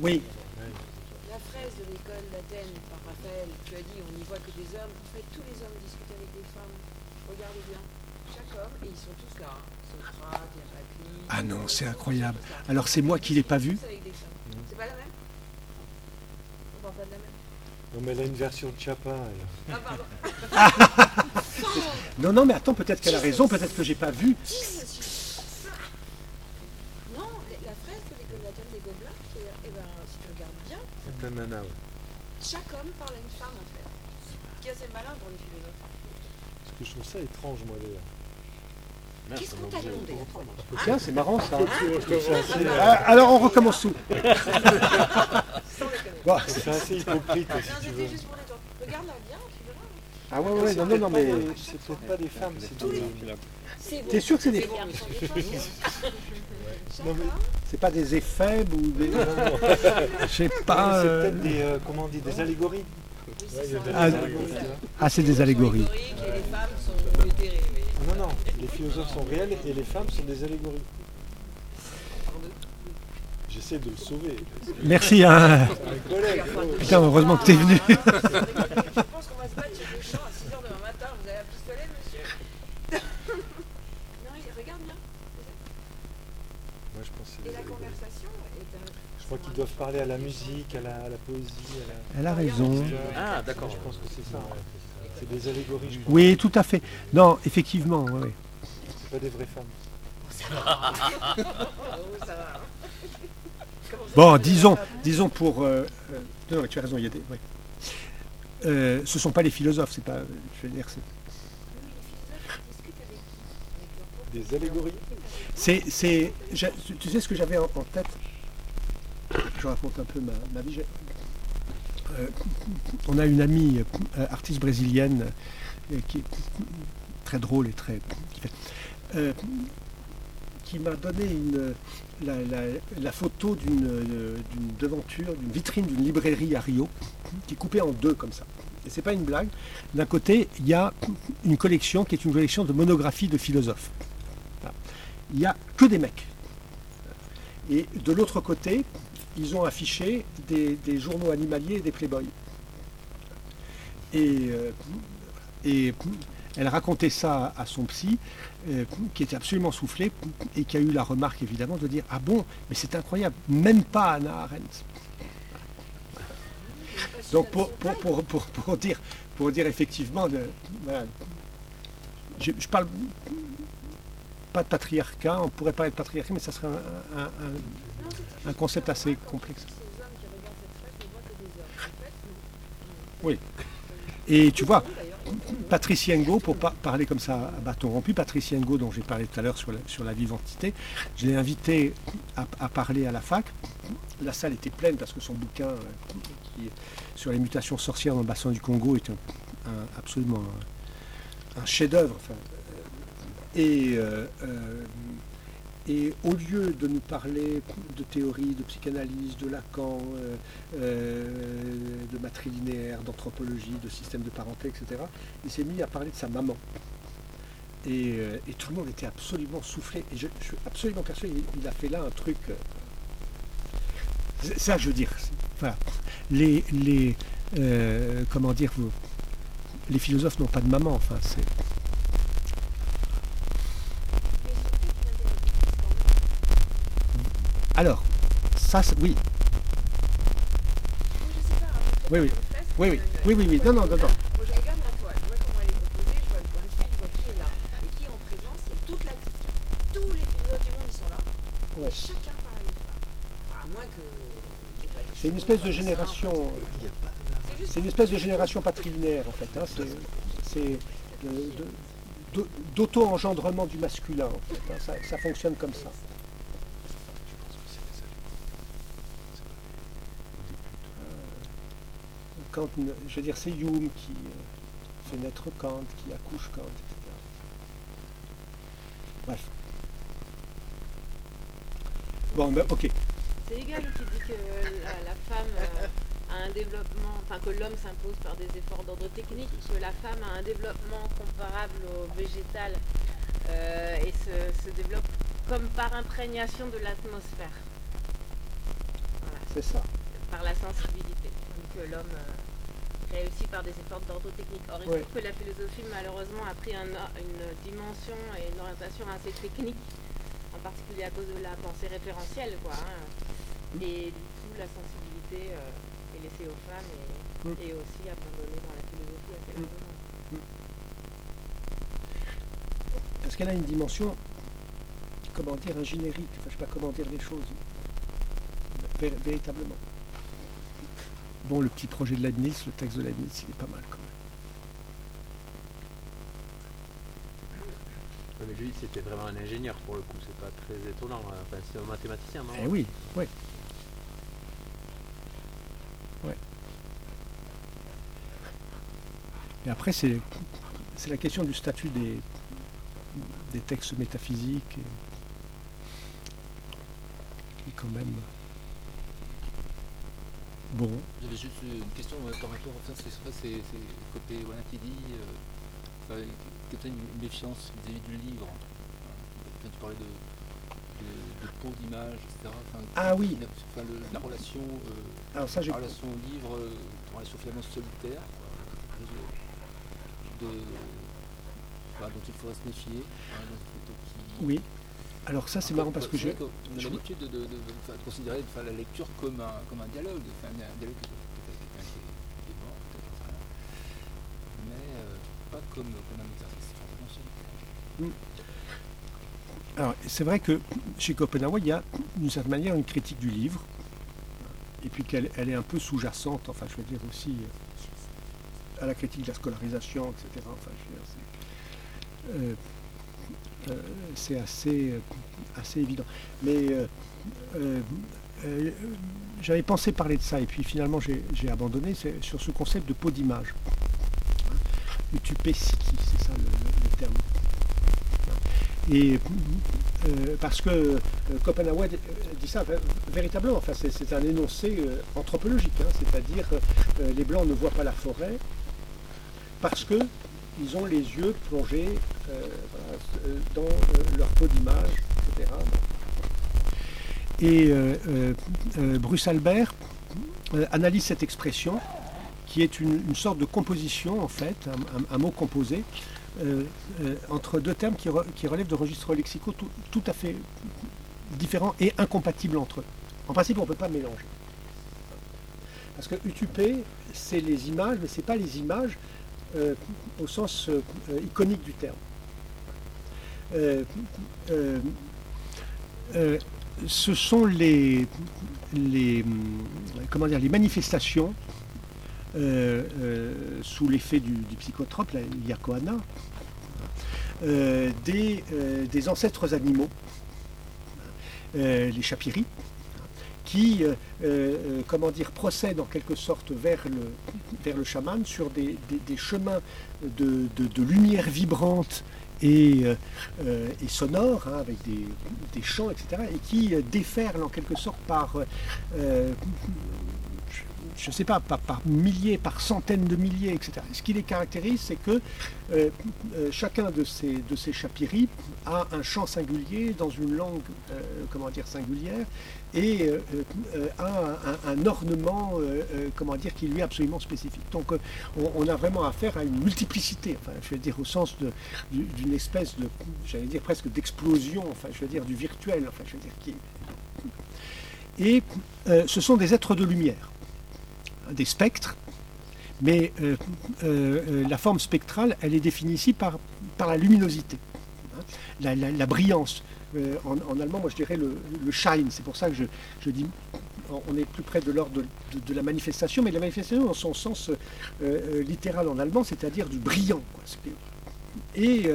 Oui, La fraise de l'école d'Athènes par Raphaël, tu as dit on n'y voit que des hommes. En fait, tous les hommes discutent avec des femmes. Regardez bien. Chaque homme, et ils sont tous là. hein. Socrate, Héraclite. Ah non, c'est incroyable. Alors c'est moi qui l'ai pas vu. Femmes. C'est pas la même On parle pas de la même Non, mais elle a une version de Chapin, elle. Ah, pardon. Non, non, mais attends, peut-être qu'elle a raison, peut-être que j'ai pas vu. Si, monsieur. Non, la fraise de l'école d'Athènes des Gobelins, qui est- eh ben, si tu regardes bien, C'est plein de nana, ouais. chaque homme parle à une femme en fait. Ce qui est assez malin pour les philosophes. Parce que je trouve ça étrange, moi, d'ailleurs. Qu'est-ce qu'on t'a demandé Tiens, c'est marrant ça. Euh, Ah, alors on recommence tout. Bon, c'est assez hypocrite, Non, si tu c'était veux. juste pour détendre. Regarde-la bien, tu verras. Ah ouais, ouais, non, non, non, mais C'est peut-être pas des femmes, c'est des... T'es sûr que c'est des, femmes. C'est pas des éphèbes ou des, je sais pas. c'est euh, peut-être des, euh, comment on dit, des allégories. Ah, vois. Ah, c'est des allégories. Non, non, les philosophes sont réels et les femmes sont des allégories. J'essaie de le sauver. Merci. Hein. Collègue. oh. Putain, heureusement que t'es venu. Je pense qu'on va se battre sur le champ à 6h demain matin. Vous avez un pistolet, monsieur Non, il regarde bien. Moi, je pense que c'est Et la conversation est un. Je crois qu'ils doivent parler à la musique, à la, à la poésie, à la... Elle a raison. Ah, d'accord. Je pense que c'est ça. C'est des allégories, je pense. Oui, tout à fait. Non, effectivement. C'est pas des vraies femmes. Bon, disons, disons pour. euh, euh, non, tu as raison. Il y a des. ouais. Euh, ce sont pas les philosophes. C'est pas. Je veux dire. c'est- Des allégories C'est, c'est, tu sais ce que j'avais en, en tête? Je raconte un peu ma, ma vie. Euh, on a une amie euh, artiste brésilienne euh, qui est très drôle et très qui, m'a donné la, photo d'une, d'une devanture, d'une vitrine d'une librairie à Rio, qui est coupée en deux comme ça. Et c'est pas une blague. D'un côté, il y a une collection qui est une collection de monographies de philosophes il n'y a que des mecs. Et de l'autre côté, ils ont affiché des, journaux animaliers et des Playboy. Et, euh, et elle racontait ça à son psy, euh, qui était absolument soufflé, et qui a eu la remarque évidemment de dire Ah bon, mais c'est incroyable, même pas Anna Arendt. Donc pour, pour, pour, pour, pour dire, pour dire effectivement, voilà. je, je parle pas de patriarcat, on pourrait parler de patriarcat, mais ça serait un- un concept assez complexe. Oui. Et tu vois, Patrice Yengo, pour parler comme ça à bâton rompu, Patrice Yengo, dont j'ai parlé tout à l'heure sur la, vivantité, je l'ai invité à, parler à la fac. La salle était pleine parce que son bouquin euh, sur les mutations sorcières dans le bassin du Congo est absolument un, chef-d'œuvre. euh, et, euh, et au lieu de nous parler de théorie, de psychanalyse, de Lacan, euh, euh, de matrilinéaire, d'anthropologie, de système de parenté, etc., il s'est mis à parler de sa maman. Et, euh, et tout le monde était absolument soufflé. Et je, suis absolument persuadé, il, il a fait là un truc. ça, je veux dire. Les, les, comment dire, les philosophes n'ont pas de maman. Enfin, c'est. Alors, ça, c'est- oui, Oui, oui. oui, oui, oui, oui, oui. Non, non, non, non. Moi, je regarde la toile, je vois comment elle est composée, je vois le point de vue, je vois qui est là. Et qui est en présence, c'est toute la Tous les philosophes du monde, ils sont là. Et chacun parle à une femme. À moins que. il y C'est une espèce de génération. C'est une espèce de génération patrilinéaire en fait. hein. C'est- d'au- d'auto-engendrement du masculin en fait. hein. Ça, ça fonctionne comme ça. Kant, je veux dire, c'est Hume qui euh, fait naître Kant, qui accouche Kant, etc. Bref. Bon, ben, ok. C'est Hegel qui dit que la, la femme euh, a un développement, enfin que l'homme s'impose par des efforts d'ordre technique, que la femme a un développement comparable au végétal euh, et se, se développe comme par imprégnation de l'atmosphère. Voilà, C'est ça. par la sensibilité. Que l'homme euh, réussit par des efforts d'ordre technique. Or, il Ouais. trouve que la philosophie, malheureusement, a pris un une dimension et une orientation assez technique, en particulier à cause de la pensée référentielle. Quoi, hein. Et du coup, la sensibilité euh, est laissée aux femmes et, Mm. et aussi abandonnée dans la philosophie assez Mm. largement. Parce qu'elle a une dimension, comment dire, ingénérique. Enfin, je ne sais pas comment dire les choses. Vé- véritablement. Bon, le petit projet de Leibniz, le texte de Leibniz, il est pas mal quand même. Mais lui, c'était vraiment un ingénieur pour le coup, c'est pas très étonnant. hein. Enfin, c'est un mathématicien, non? Eh oui, oui. Ouais. Et après, c'est, c'est la question du statut des, des textes métaphysiques. Et, qui, quand même. Bon. J'avais juste une question euh, par rapport, enfin, c'est c'est- côté voilà, qui dit euh, que tu as une méfiance vis-à-vis du livre. Tu parlais de, de, de peau d'image, etc. Enfin, Ah oui. la- enfin, le- la relation, euh, Alors ça, la relation au livre, euh, une relation finalement solitaire, de, voilà, dont il faudrait se méfier. hein, donc- donc qui- Oui. Alors ça, c'est marrant parce que j'ai. l'habitude de, de- de- considérer la lecture comme un, comme un dialogue, enfin, un dialogue peut-être avec quelqu'un qui est, qui est mort, peut-être, mais euh, pas comme, comme un exercice solitaire. Alors, c'est vrai que chez Copenhague, il y a d'une certaine manière une critique du livre, et puis qu'elle elle est un peu sous-jacente, enfin, je veux dire aussi euh, à la critique de la scolarisation, etc. Enfin, je veux dire, c'est, euh, c'est assez, euh, assez évident. Mais euh, j'avais pensé parler de ça, et puis finalement j'ai abandonné, sur ce concept de peau d'image. Utupécity, c'est ça le- terme. Et parce que Copenhague dit ça véritablement, c'est, un énoncé anthropologique, hein, c'est-à-dire les Blancs ne voient pas la forêt parce que ils ont les yeux plongés voilà, euh, dans euh, leur peau d'image, etc. Et euh, euh, euh, Bruce Albert euh, analyse cette expression qui est une, sorte de composition en fait, un- mot composé, euh, euh, entre deux termes qui, re- qui relèvent de registres lexicaux tout, à fait différents et incompatibles entre eux. En principe, on ne peut pas mélanger. Parce que utupé, c'est les images, mais ce n'est pas les images euh, au sens euh, euh, iconique du terme. Euh, euh, euh, ce sont les, comment dire, les manifestations sous l'effet du, psychotrope, la yakoana, des, des ancêtres animaux, les chapiris, qui, comment dire, procèdent en quelque sorte vers le, vers le chaman sur des, des- chemins de- de lumière vibrante et, euh, euh, hein, avec des, des chants, etc., et qui euh, déferlent en quelque sorte par, euh, je ne sais pas, par, milliers, par centaines de milliers, etc. Ce qui les caractérise, c'est que euh, euh, chacun de ces, de ces chapiris a un chant singulier dans une langue, euh, comment dire, singulière, et a un, ornement, comment dire, qui lui est absolument spécifique. Donc on, a vraiment affaire à une multiplicité, je veux dire au sens d'une espèce de, j'allais dire presque d'explosion, enfin, je veux dire du virtuel, enfin, je veux dire qui. Et ce sont des êtres de lumière, des spectres, mais euh, euh, la forme spectrale, elle est définie ici par, par la luminosité, hein, la, la- la brillance. Euh, en, en allemand, moi je dirais le, le shine, c'est pour ça que je, je dis on est plus près de l'ordre de, de- la manifestation, mais la manifestation dans son sens littéral en allemand, c'est-à-dire du brillant. Et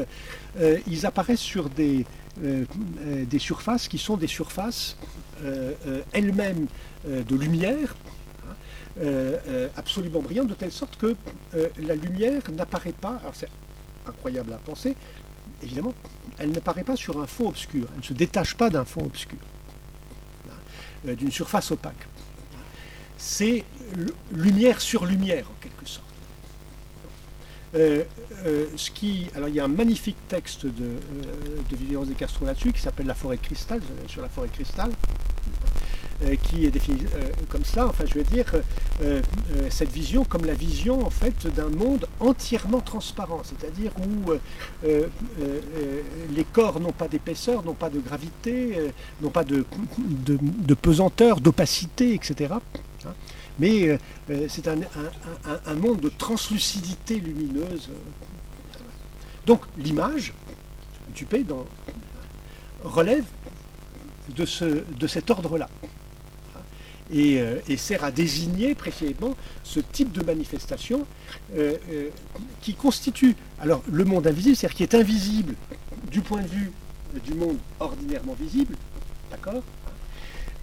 ils apparaissent sur des, des surfaces qui sont des surfaces elles-mêmes de lumière, absolument brillantes, de telle sorte que euh, la lumière n'apparaît pas, alors c'est incroyable à penser, évidemment, elle n'apparaît pas sur un fond obscur, elle ne se détache pas d'un fond obscur, hein, euh, d'une surface opaque. C'est lumière sur lumière, en quelque sorte. Euh, euh, ce qui, alors il y a un magnifique texte de, euh, de Vivian de Castro là-dessus qui s'appelle La forêt cristal, euh, sur la forêt de cristal, euh, qui est définie euh, comme ça. Enfin, je veux dire, euh, euh, cette vision comme la vision en fait d'un monde entièrement transparent, c'est-à-dire où euh, euh, euh, les corps n'ont pas d'épaisseur, n'ont pas de gravité, euh, n'ont pas de, pesanteur, d'opacité, etc. hein. Mais euh, euh, c'est un, monde de translucidité lumineuse. Donc l'image, payes dans, relève de, ce, de cet ordre-là. Et, euh, et sert à désigner précisément ce type de manifestation euh, euh, qui constitue alors le monde invisible, c'est-à-dire qui est invisible du point de vue du monde ordinairement visible, d'accord?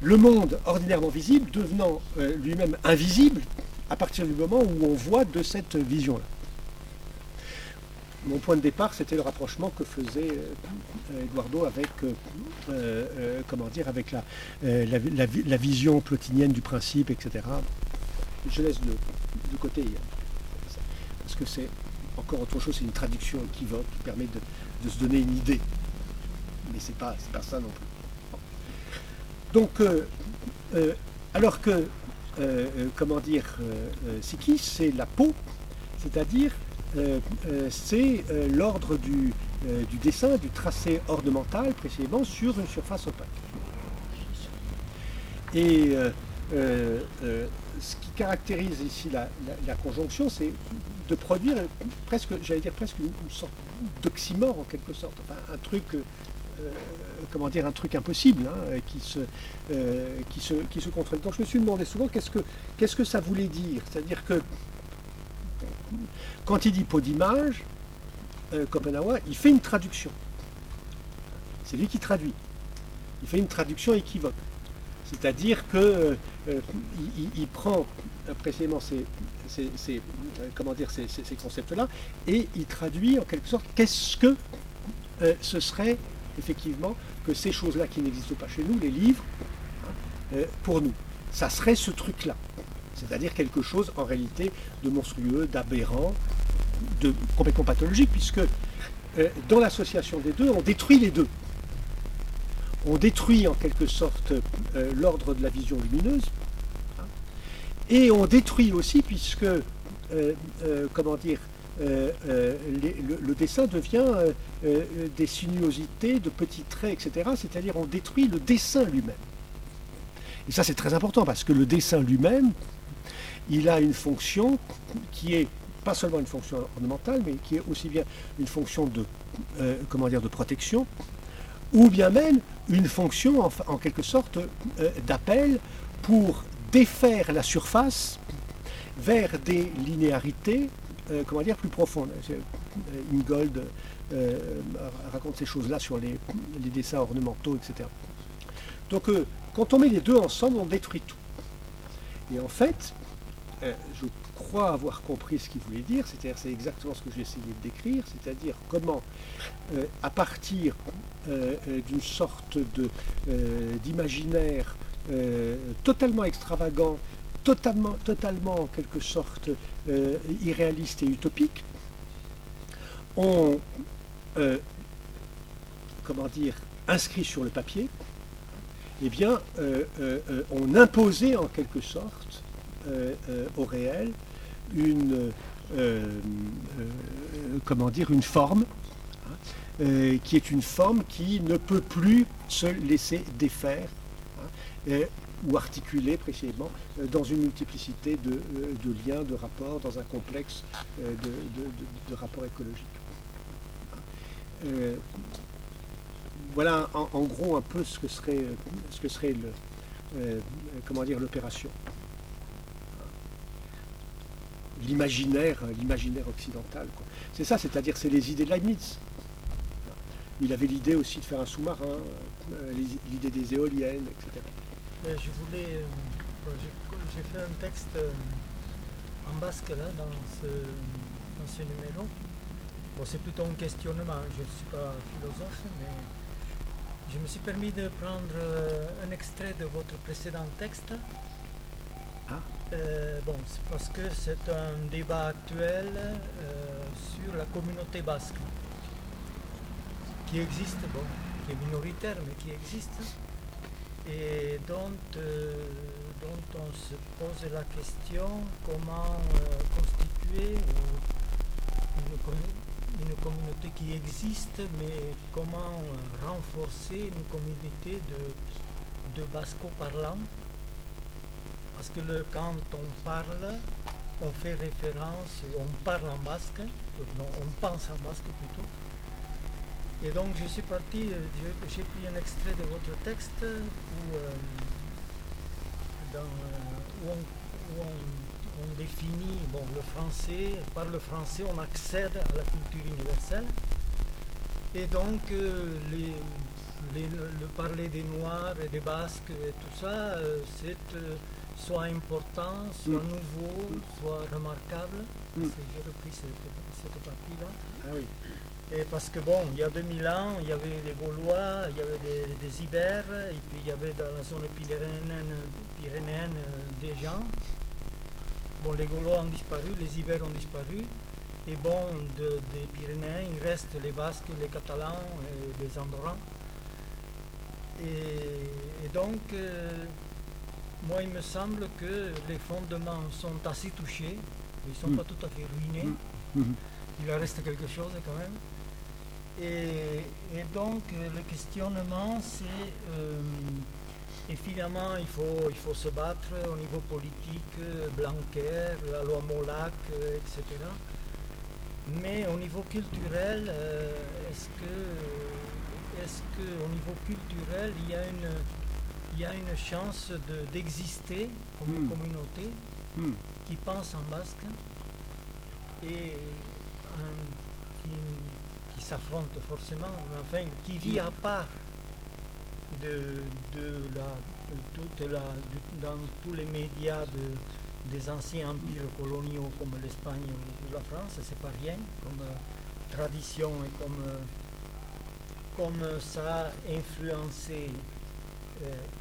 Le monde ordinairement visible devenant lui-même invisible à partir du moment où on voit de cette vision-là. Mon point de départ, c'était le rapprochement que faisait euh, Eduardo avec, euh, euh, comment dire, avec la, la, la vi- la vision plotinienne du principe, etc. Je laisse de, côté, ça, parce que c'est encore autre chose, c'est une traduction équivoque qui permet de, se donner une idée. Mais c'est pas, c'est pas ça non plus. Donc, alors que, comment dire, euh, Sikis, c'est la peau, c'est-à-dire c'est euh, l'ordre du, euh, dessin, du tracé ornemental précisément sur une surface opaque. Et euh, euh, euh, ce qui caractérise ici la, conjonction, c'est de produire presque, j'allais dire presque une, sorte d'oxymore en quelque sorte, un truc, euh, euh, un truc impossible hein, qui se, euh, qui. Donc je me suis demandé souvent qu'est-ce que, qu'est-ce que ça voulait dire, c'est-à-dire que quand il dit pot d'image, euh, il fait une traduction. C'est lui qui traduit. Il fait une traduction équivoque. C'est-à-dire que euh, euh, il, prend précisément ces, euh, comment dire, ces, concepts-là et il traduit en quelque sorte qu'est-ce que euh, ce serait effectivement que ces choses-là qui n'existent pas chez nous, les livres, hein, pour nous. Ça serait ce truc-là. C'est-à-dire quelque chose en réalité de monstrueux, d'aberrant, de complètement pathologique, puisque euh, dans l'association des deux, on détruit les deux. On détruit en quelque sorte euh, l'ordre de la vision lumineuse, hein, et on détruit aussi, puisque, euh, comment dire, le, dessin devient des sinuosités, de petits traits, etc. C'est-à-dire on détruit le dessin lui-même. Et ça c'est très important, parce que le dessin lui-même, il a une fonction qui est pas seulement une fonction ornementale, mais qui est aussi bien une fonction de, euh, de protection, ou bien même une fonction, en, quelque sorte, euh, d'appel pour défaire la surface vers des linéarités, euh, comment dire, plus profondes. Ingold raconte ces choses-là sur les, dessins ornementaux, etc. Donc, quand on met les deux ensemble, on détruit tout. Et en fait, euh, je crois avoir compris ce qu'il voulait dire, c'est-à-dire c'est exactement ce que j'ai essayé de décrire, c'est-à-dire comment, euh, à partir euh, d'une sorte d'imaginaire totalement extravagant, totalement, totalement en quelque sorte irréaliste et utopique, on, comment dire, inscrit sur le papier, eh bien, on imposait en quelque sorte au réel une, euh, euh, comment dire, une forme, hein, euh, qui est une forme qui ne peut plus se laisser défaire hein, euh, ou articuler précisément euh, dans une multiplicité de, euh, liens, de rapports, dans un complexe euh, de, rapports écologiques. Euh, voilà en, en gros un peu ce que serait, euh, ce que serait le, euh, comment dire, l'opération. L'imaginaire, l'imaginaire occidental. quoi. C'est ça, c'est-à-dire c'est les idées de Leibniz. Il avait l'idée aussi de faire un sous-marin, euh, l'idée des éoliennes, etc. Je voulais. euh, j'ai- fait un texte euh, en basque là, dans ce, dans ce numéro. Bon, c'est plutôt un questionnement, je ne suis pas philosophe, mais je me suis permis de prendre un extrait de votre précédent texte. Ah. Euh, bon, c'est parce que c'est un débat actuel euh, sur la communauté basque, qui existe, bon, qui est minoritaire, mais qui existe. et dont, euh, dont on se pose la question comment constituer une, commu- une communauté qui existe, mais comment renforcer une communauté de, de basco-parlants. Parce que le- quand on parle, on fait référence, on parle en basque, non, on pense en basque plutôt. Et donc je suis parti, euh, j'ai pris un extrait de votre texte où, euh, euh, où on, définit bon, le français, par le français on accède à la culture universelle. Et donc le, le parler des Noirs et des Basques et tout ça, c'est soit important, soit Mm. nouveau, soit remarquable. Mm. J'ai repris cette, cette partie-là. Ah oui. Et parce que bon, il y a 2000 ans, il y avait les Gaulois, il y avait des, des Ibères, et puis il y avait dans la zone pyrénéenne, pyrénéenne euh, des gens. Bon, les Gaulois ont disparu, les Ibères ont disparu. Et bon, de- des Pyrénées, il reste les Basques, les Catalans et les Andorrans. Et, et donc, euh, moi, il me semble que les fondements sont assez touchés. Ils ne sont Mm. pas tout à fait ruinés Mm. Il en reste quelque chose quand même. Et, et donc le questionnement, c'est euh, évidemment il faut, il faut se battre au niveau politique, Blanquer, la loi Molac, euh, etc. Mais au niveau culturel, euh, est-ce que, est-ce que au niveau culturel, il y a une, il y a une chance de- d'exister comme une Mm. communauté Hmm. qui pense en basque et qui, qui s'affronte forcément, enfin qui vit à part de, de la, de toute la, dans tous les médias de- des anciens empires coloniaux comme l'Espagne ou la France, c'est pas rien comme euh, tradition et comme, euh, comme ça a influencé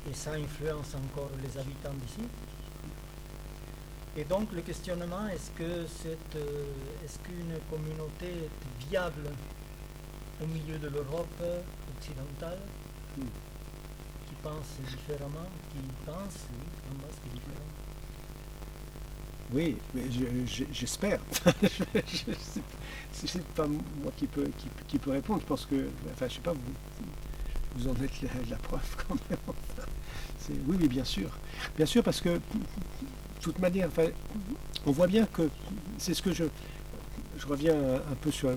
et ça influence encore les habitants d'ici. Et donc le questionnement, est-ce que cette, euh, est-ce qu'une communauté est viable au milieu de l'Europe occidentale, qui pense différemment, qui pense, en basque différent? Oui, mais je- je- j'espère. je je- c'est pas moi qui qui, qui peut répondre. Je pense que, enfin, je sais pas, vous, vous en êtes la, preuve quand même. Oui, oui, bien sûr. Bien sûr, parce que, de toute manière, on voit bien que c'est ce que je. Je reviens un, peu sur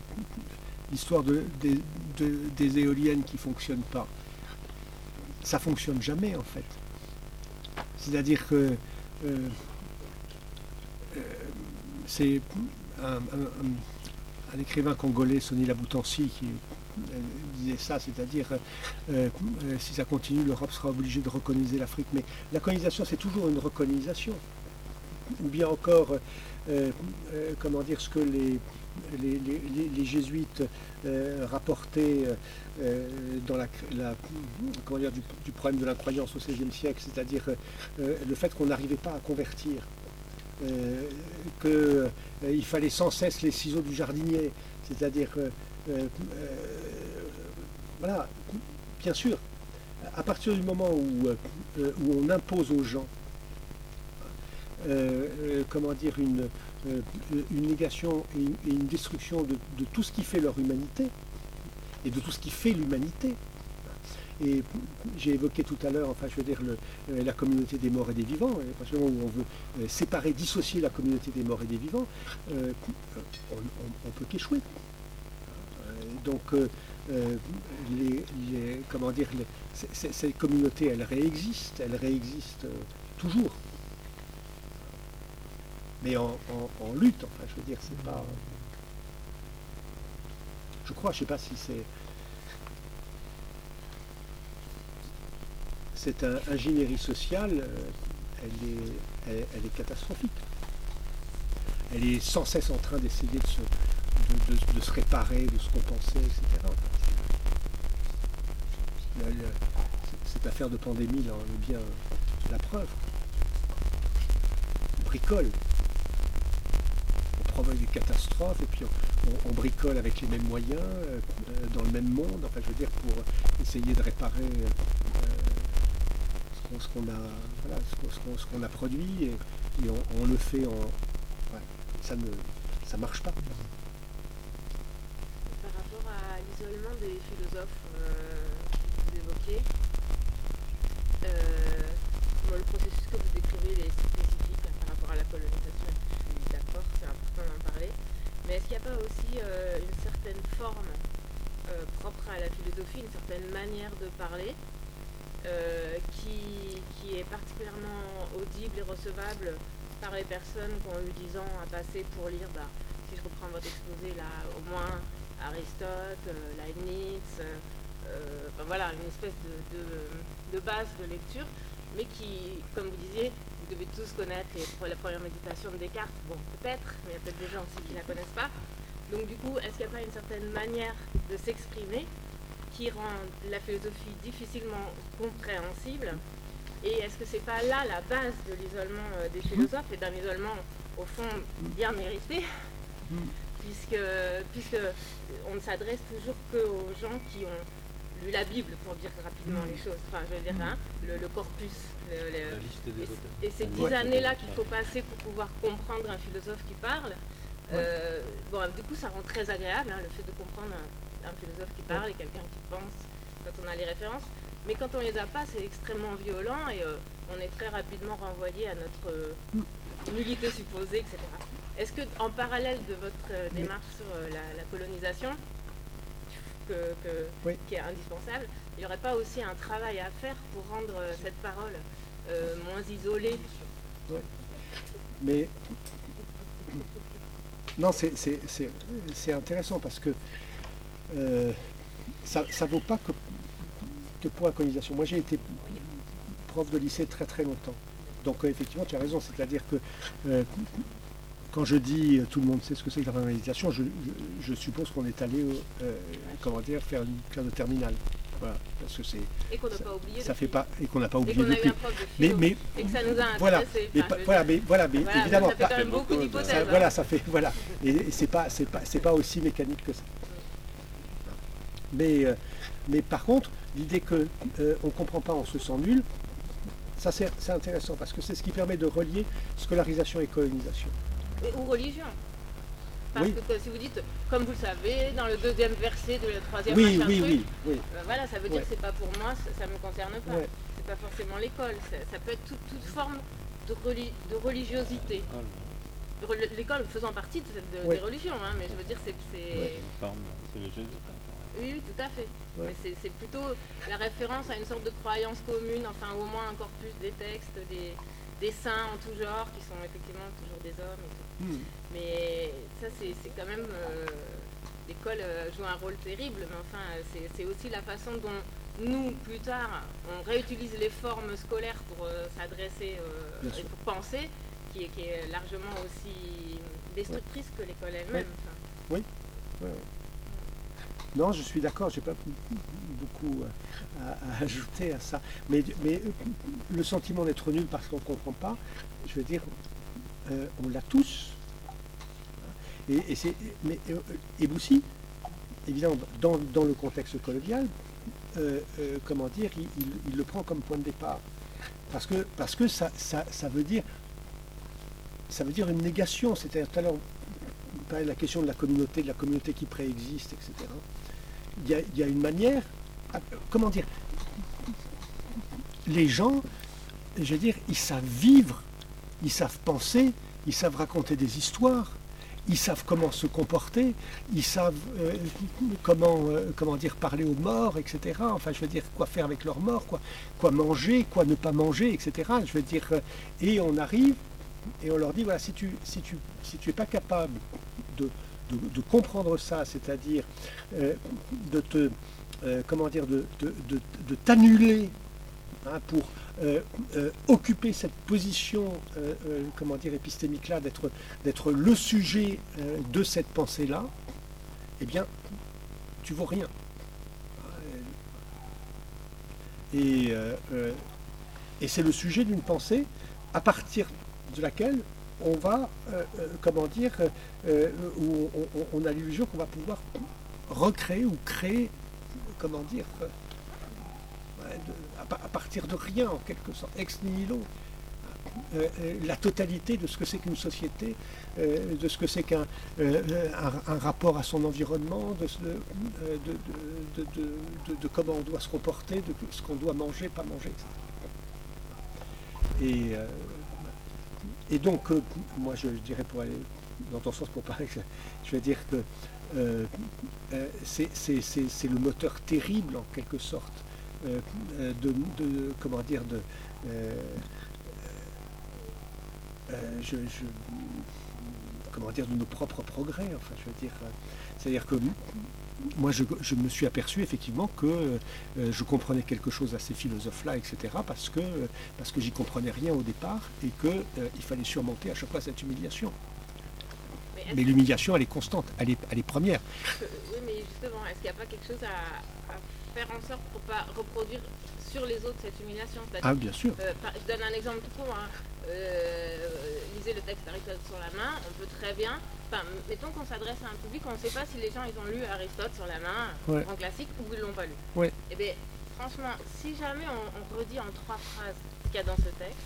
l'histoire de, des- de- des éoliennes qui ne fonctionnent pas. Ça ne fonctionne jamais, en fait. C'est-à-dire que. euh, c'est un, un- écrivain congolais, Sonny Laboutansi, qui euh, disait ça, c'est-à-dire euh, euh, si ça continue, l'Europe sera obligée de recoloniser l'Afrique. Mais la colonisation, c'est toujours une recolonisation. Ou bien encore, euh, euh, comment dire, ce que les, jésuites euh, rapportaient euh, euh, dans la, comment dire, du, problème de l'incroyance au XVIe siècle, c'est-à-dire euh, le fait qu'on n'arrivait pas à convertir qu'il fallait sans cesse les ciseaux du jardinier, c'est-à-dire, euh, euh, euh, voilà, bien sûr, à partir du moment où, euh, on impose aux gens, comment dire, une, négation et une, destruction de, tout ce qui fait leur humanité, et de tout ce qui fait l'humanité, et j'ai évoqué tout à l'heure, enfin je veux dire, la communauté des morts et des vivants, et à partir du moment où on veut séparer, dissocier la communauté des morts et des vivants, on- on peut qu'échouer. Donc, euh, euh, les, comment dire, les- c- c- cette communauté, elle réexiste, elle réexiste euh, toujours. Mais en, lutte, enfin, je veux dire, c'est pas. Je crois, je sais pas si c'est. cette in- ingénierie sociale, elle est, elle est catastrophique. Elle est sans cesse en train d'essayer de se, de, se réparer, de se compenser, etc. Cette affaire de pandémie, là, on est bien la preuve. On bricole. On provoque des catastrophes et puis on, bricole avec les mêmes moyens, euh, dans le même monde, enfin je veux dire, pour essayer de réparer ce qu'on a, produit et, on, le fait en. ça ne marche pas. Par rapport à l'isolement philosophes euh, que vous évoquez, euh, le processus que vous décrivez est spécifique hein, par rapport à la colonisation, je suis d'accord, c'est important d'en parler. Mais est-ce qu'il n'y a pas aussi euh, une certaine forme euh, propre à la philosophie, une certaine manière de parler euh, qui, qui est particulièrement audible et recevable par les personnes qui ont eu 10 ans à passer pour lire, bah, si je reprends votre exposé là, au moins Aristote, euh, Leibniz, euh, euh, voilà, une espèce de, de- de base de lecture, mais qui, comme vous disiez, vous devez tous connaître les- la première méditation de Descartes, bon peut-être, mais il y a peut-être des gens aussi qui ne la connaissent pas. Donc du coup, est-ce qu'il n'y a pas une certaine manière de s'exprimer qui rend la philosophie difficilement compréhensible? Et est-ce que c'est pas là la base de l'isolement des philosophes et d'un isolement au fond bien mérité? Puisque, puisque on ne s'adresse toujours qu'aux gens qui ont lu la Bible, pour dire rapidement les choses. Enfin, je veux dire, hein, le, le corpus. le- le- La liste des et, auteurs. et ces Ouais. dix années-là qu'il faut passer pour pouvoir comprendre un philosophe qui parle, euh, bon, du coup, ça rend très agréable hein, le fait de comprendre un, un philosophe qui parle et quelqu'un qui pense quand on a les références. Mais quand on les a pas, c'est extrêmement violent et euh, on est très rapidement renvoyé à notre euh, nullité supposée, etc. Est-ce que, en parallèle de votre euh, démarche sur euh, la, la colonisation, que- que- Oui. qui est indispensable, il n'y aurait pas aussi un travail à faire pour rendre euh, cette parole euh, moins isolée? Mais non, c'est- intéressant parce que euh, ça ne vaut pas que, que pour la colonisation. Moi, j'ai été prof de lycée très très longtemps. Donc, euh, effectivement, tu as raison. C'est-à-dire que quand je dis euh, tout le monde sait ce que c'est que la colonisation, je, je- je suppose qu'on est allé euh, comment dire, faire une classe de terminale. Voilà, parce que c'est et qu'on n'a pas oublié ça fait pas et qu'on n'a pas et oublié qu'on a eu depuis. un prof de Mais, philo mais et que ça nous a voilà, mais Enfin, voilà, mais voilà, mais voilà, évidemment, ça fait pas- quand même beaucoup d'hypothèses. hein. voilà, ça fait voilà, et, et c'est pas, c'est pas, c'est pas, aussi mécanique que ça. Mais, euh, mais par contre, l'idée que euh, on comprend pas, on se sent nul, ça c'est intéressant parce que c'est ce qui permet de relier scolarisation et colonisation. Et- ou religion. Parce Oui. que si vous dites, comme vous le savez, dans le deuxième verset de la troisième Oui, machin oui, truc, oui, oui. euh, voilà, ça veut dire Ouais. que c'est pas pour moi, ça, ça me concerne pas. Ouais. C'est pas forcément l'école, ça, ça peut être toute, toute forme de, reli- de religiosité. Reli- L'école faisant partie de, cette- de- Ouais. des religions, hein, mais je veux dire, c'est. c'est- Ouais. C'est le jeu. Oui, oui, tout à fait. Ouais. Mais c'est- c'est plutôt la référence à une sorte de croyance commune, enfin au moins un corpus des textes, des, des saints en tout genre, qui sont effectivement toujours des hommes et tout. Mais ça, c'est quand même. euh, L'école euh, joue un rôle terrible, mais enfin, c'est- aussi la façon dont nous, plus tard, on réutilise les formes scolaires pour euh, s'adresser euh, et sûr. pour penser, qui est, qui est largement aussi destructrice que l'école elle-même. enfin. Ouais. Non, je suis d'accord, j'ai pas beaucoup à, à ajouter à ça. Mais, mais le sentiment d'être nul parce qu'on ne comprend pas, je veux dire, euh, on l'a tous. Et, c'est, mais euh, Boussy, évidemment, dans, le contexte colonial, euh, euh, comment dire, il, le prend comme point de départ. Parce que, parce que ça, veut dire ça veut dire une négation. C'est-à-dire tout à l'heure, on parlait de la question de la communauté, de la communauté qui préexiste, etc. Il y a, une manière, comment dire, les gens, je veux dire, ils savent vivre, ils savent penser, ils savent raconter des histoires, ils savent comment se comporter, ils savent euh, comment, euh, comment dire, parler aux morts, etc. Enfin, je veux dire, quoi faire avec leurs morts, quoi, quoi manger, quoi ne pas manger, etc. Je veux dire, euh, et on arrive et on leur dit voilà, si tu si tu si tu pas capable de, de, comprendre ça, c'est-à-dire de te comment dire de- de t'annuler hein, pour euh, euh, occuper cette position euh, comment dire épistémique là, d'être le sujet de cette pensée là, eh bien tu vaux rien. Et, c'est le sujet d'une pensée à partir de laquelle on va, comment dire, on, a l'illusion qu'on va pouvoir recréer ou créer, comment dire, à, pa- à partir de rien en quelque sorte, ex nihilo, euh, euh, la totalité de ce que c'est qu'une société, euh, de ce que c'est qu'un un, rapport à son environnement, de, de, de- de- comment on doit se comporter, de ce qu'on doit manger, pas manger, etc. Et, et donc, moi, je, je dirais pour aller dans ton sens, pour parler, je vais dire que c'est le moteur terrible, en quelque sorte, de, de- comment dire, de, euh, euh, je, je- comment dire, de nos propres progrès. Enfin, je veux dire, euh, c'est-à-dire que moi, je, je me suis aperçu effectivement que euh, je comprenais quelque chose à ces philosophes-là, etc., parce que euh, parce que j'y comprenais rien au départ et que euh, il fallait surmonter à chaque fois cette humiliation. Mais l'humiliation, elle est constante, elle est, elle est première. que- oui, mais justement, est-ce qu'il n'y a pas quelque chose à, à faire en sorte pour pas reproduire sur les autres cette humiliation Ah, bien sûr. euh, par- je donne un exemple tout court. hein. Euh, lisez le texte d'Aristote sur la main, on peut très bien. Enfin, mettons qu'on s'adresse à un public, on ne sait pas si les gens ils ont lu Aristote sur la main, Ouais. en classique, ou ils l'ont pas lu. Ouais. Eh bien, franchement, si jamais on, on redit en trois phrases ce qu'il y a dans ce texte,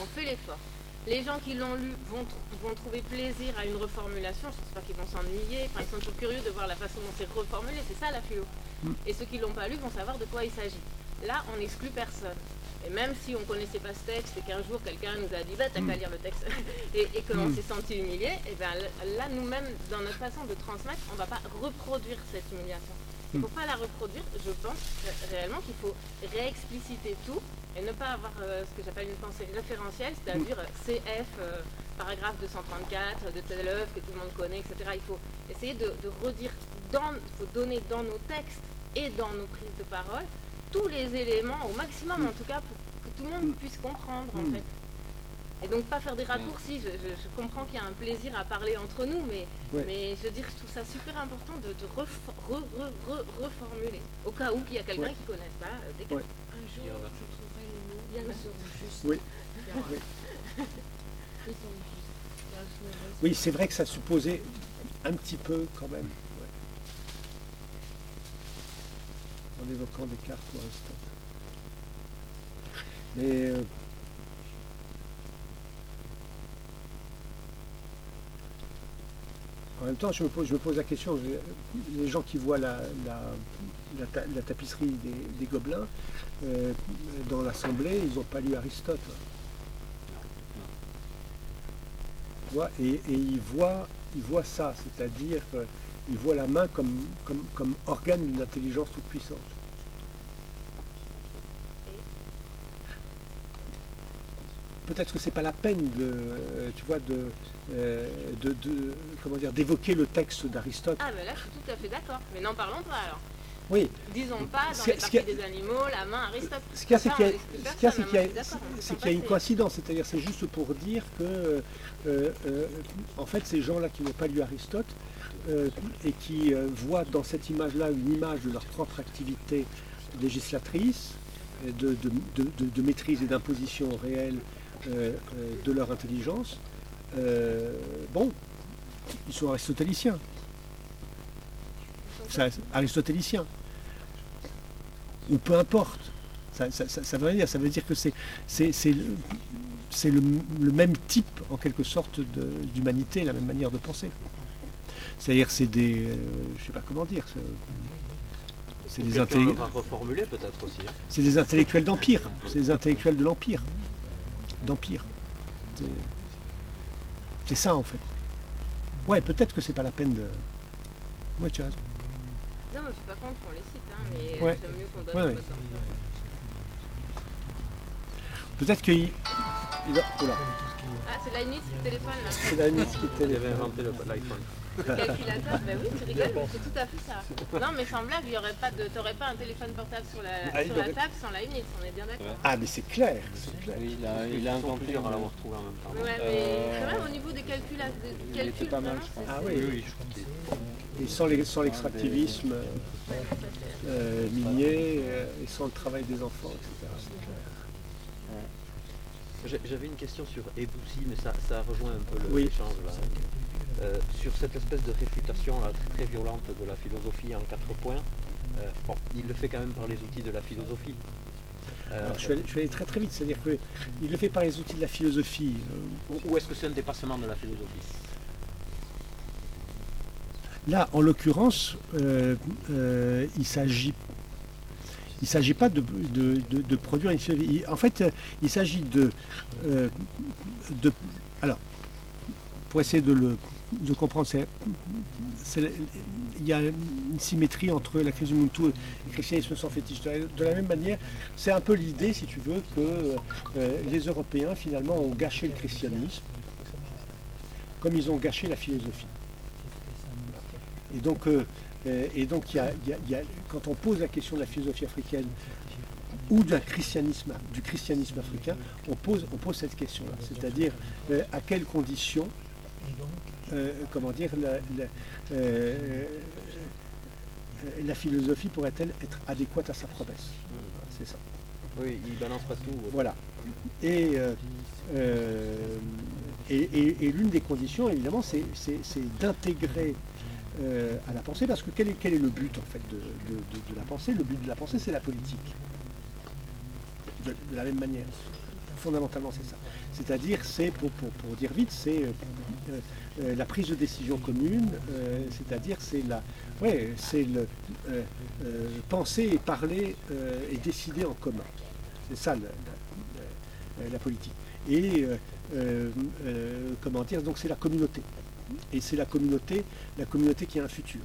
on fait l'effort, les gens qui l'ont lu vont trouver plaisir à une reformulation, je ne pense pas qu'ils vont s'ennuyer, enfin, ils sont toujours curieux de voir la façon dont c'est reformulé, c'est ça la philo. Et ceux qui ne l'ont pas lu vont savoir de quoi il s'agit. Là, on n'exclut personne. Et même si on ne connaissait pas ce texte et qu'un jour quelqu'un nous a dit bah, t'as qu'à Mm. lire le texte et, et qu'on Mm. s'est senti humilié, et bien là nous-mêmes, dans notre façon de transmettre, on ne va pas reproduire cette humiliation. Et Mm. pour pas la reproduire, je pense ré- réellement qu'il faut réexpliciter tout et ne pas avoir euh, ce que j'appelle une pensée référentielle, c'est-à-dire euh, CF, euh, paragraphe 234 de telle œuvre que tout le monde connaît, etc. Il faut essayer de, de redire, dans, il faut donner dans nos textes et dans nos prises de parole tous les éléments, au maximum en tout cas, pour que tout le monde Mm. puisse comprendre en Mm. fait. Et donc pas faire des raccourcis, je, je- je comprends qu'il y a un plaisir à parler entre nous, mais, Ouais. mais je veux dire, je trouve ça super important de, de refo- re- re- re- reformuler, au cas où il y a quelqu'un Ouais. qui ne connaisse pas euh, des Ouais. Un jour, je trouverai les mots. Il y en a. Oui. Laisse. Oui, c'est vrai que ça supposait un petit peu quand même. ouais. En évoquant Descartes ou Aristote. Mais euh, en même temps, je me pose, la question, les gens qui voient la, la, la ta- la tapisserie des, gobelins euh, dans l'assemblée, ils n'ont pas lu Aristote. Et, et ils voient ça, c'est-à-dire qu'ils voient la main comme, comme, comme organe d'une intelligence toute puissante. Peut-être que c'est pas la peine de, euh, tu vois, de, euh, de, de- comment dire, d'évoquer le texte d'Aristote. Ah, mais là, je suis tout à fait d'accord. Mais n'en parlons pas alors. Oui, Disons pas dans les parties des animaux, la main Aristote. ce qu'il y a, c'est qu'il y a, c'est qu'il y c'est qu'il y une coïncidence, c'est-à-dire c'est juste pour dire que, euh, euh, en fait, ces gens-là qui n'ont pas lu Aristote euh, et qui euh, voient dans cette image-là une image de leur propre activité législatrice, et de, de- de- maîtrise et d'imposition réelle euh, euh, de leur intelligence, euh, bon, ils sont aristotéliciens. Aristotéliciens. Ou peu importe. Ça, veut dire. Ça veut dire que c'est, le, même type, en quelque sorte, d'humanité, la même manière de penser. C'est-à-dire, c'est des. euh, je sais pas comment dire. C'est, c'est des, reformuler peut-être aussi. hein. c'est des intellectuels d'empire. C'est des intellectuels de l'empire. D'empire. C'est, c'est ça, en fait. Ouais, peut-être que c'est pas la peine de. Ouais, tu as raison. Non, mais je suis pas contre qu'on les cite, hein, mais Ouais. j'aime mieux qu'on donne Ouais, ouais. temps. Peut-être qu'il. il a- oula, Ah, c'est Leibniz qui téléphone là. c'est la mise qui était. Il avait inventé l'iPhone. Le calculateur, ben oui, tu rigoles, mais c'est tout à fait ça. Non, mais sans blague, il y aurait pas de, t'aurais pas un téléphone portable sur la, Ah, il sur la aurait- table sans Leibniz, on est bien d'accord. Ah, mais c'est clair, c'est clair. Oui, il a, il a inventé à une- l'avoir trouvé en même temps. Ouais, mais Euh, quand même au niveau des calculs, des il calculs était pas mal, vraiment, je pense. Ah oui, oui, je crois qu'il- Et sans les- sans l'extractivisme euh, euh, minier, euh, et sans le travail des enfants, etc. c'est clair. J'avais une question sur Eboussi, mais ça, ça rejoint un peu le- Oui. l'échange là. Euh, sur cette espèce de réfutation là, très, très violente de la philosophie en quatre points. Euh, bon, il le fait quand même par les outils de la philosophie. Euh, Alors, je, suis allé très très vite, c'est-à-dire qu'il le fait par les outils de la philosophie. euh, ou ou est-ce que c'est un dépassement de la philosophie? Là, en l'occurrence, euh, euh, il s'agit il ne s'agit pas de, de- de- de produire une philosophie. En fait, euh, il s'agit de, euh, de... Alors, pour essayer de le c'est, c'est- il y a une symétrie entre la crise du Ubuntu et le christianisme sans fétiche. De la, même manière, c'est un peu l'idée, si tu veux, que euh, les Européens, finalement, ont gâché le christianisme, comme ils ont gâché la philosophie. Et donc, euh, et donc y a- quand on pose la question de la philosophie africaine ou christianisme, du christianisme africain, on pose, on pose cette question-là. C'est-à-dire euh, à quelles conditions, euh, comment dire, la, la- euh, la philosophie pourrait-elle être adéquate à sa promesse? C'est ça. Oui, il balance pas tout. Voilà. Et, euh, et, et- et l'une des conditions, évidemment, c'est, d'intégrer à la pensée, parce que quel est, quel est le but en fait de, de- de- de la pensée? Le but de la pensée, c'est la politique. De la même manière. Fondamentalement, c'est ça. C'est-à-dire, c'est, pour, pour- pour dire vite, c'est euh, euh, euh, la prise de décision commune, c'est-à-dire, c'est la, c'est le penser et parler et décider en commun. C'est ça la, la- la politique. Et comment dire, donc c'est la communauté. Et c'est la communauté, la communauté qui a un futur.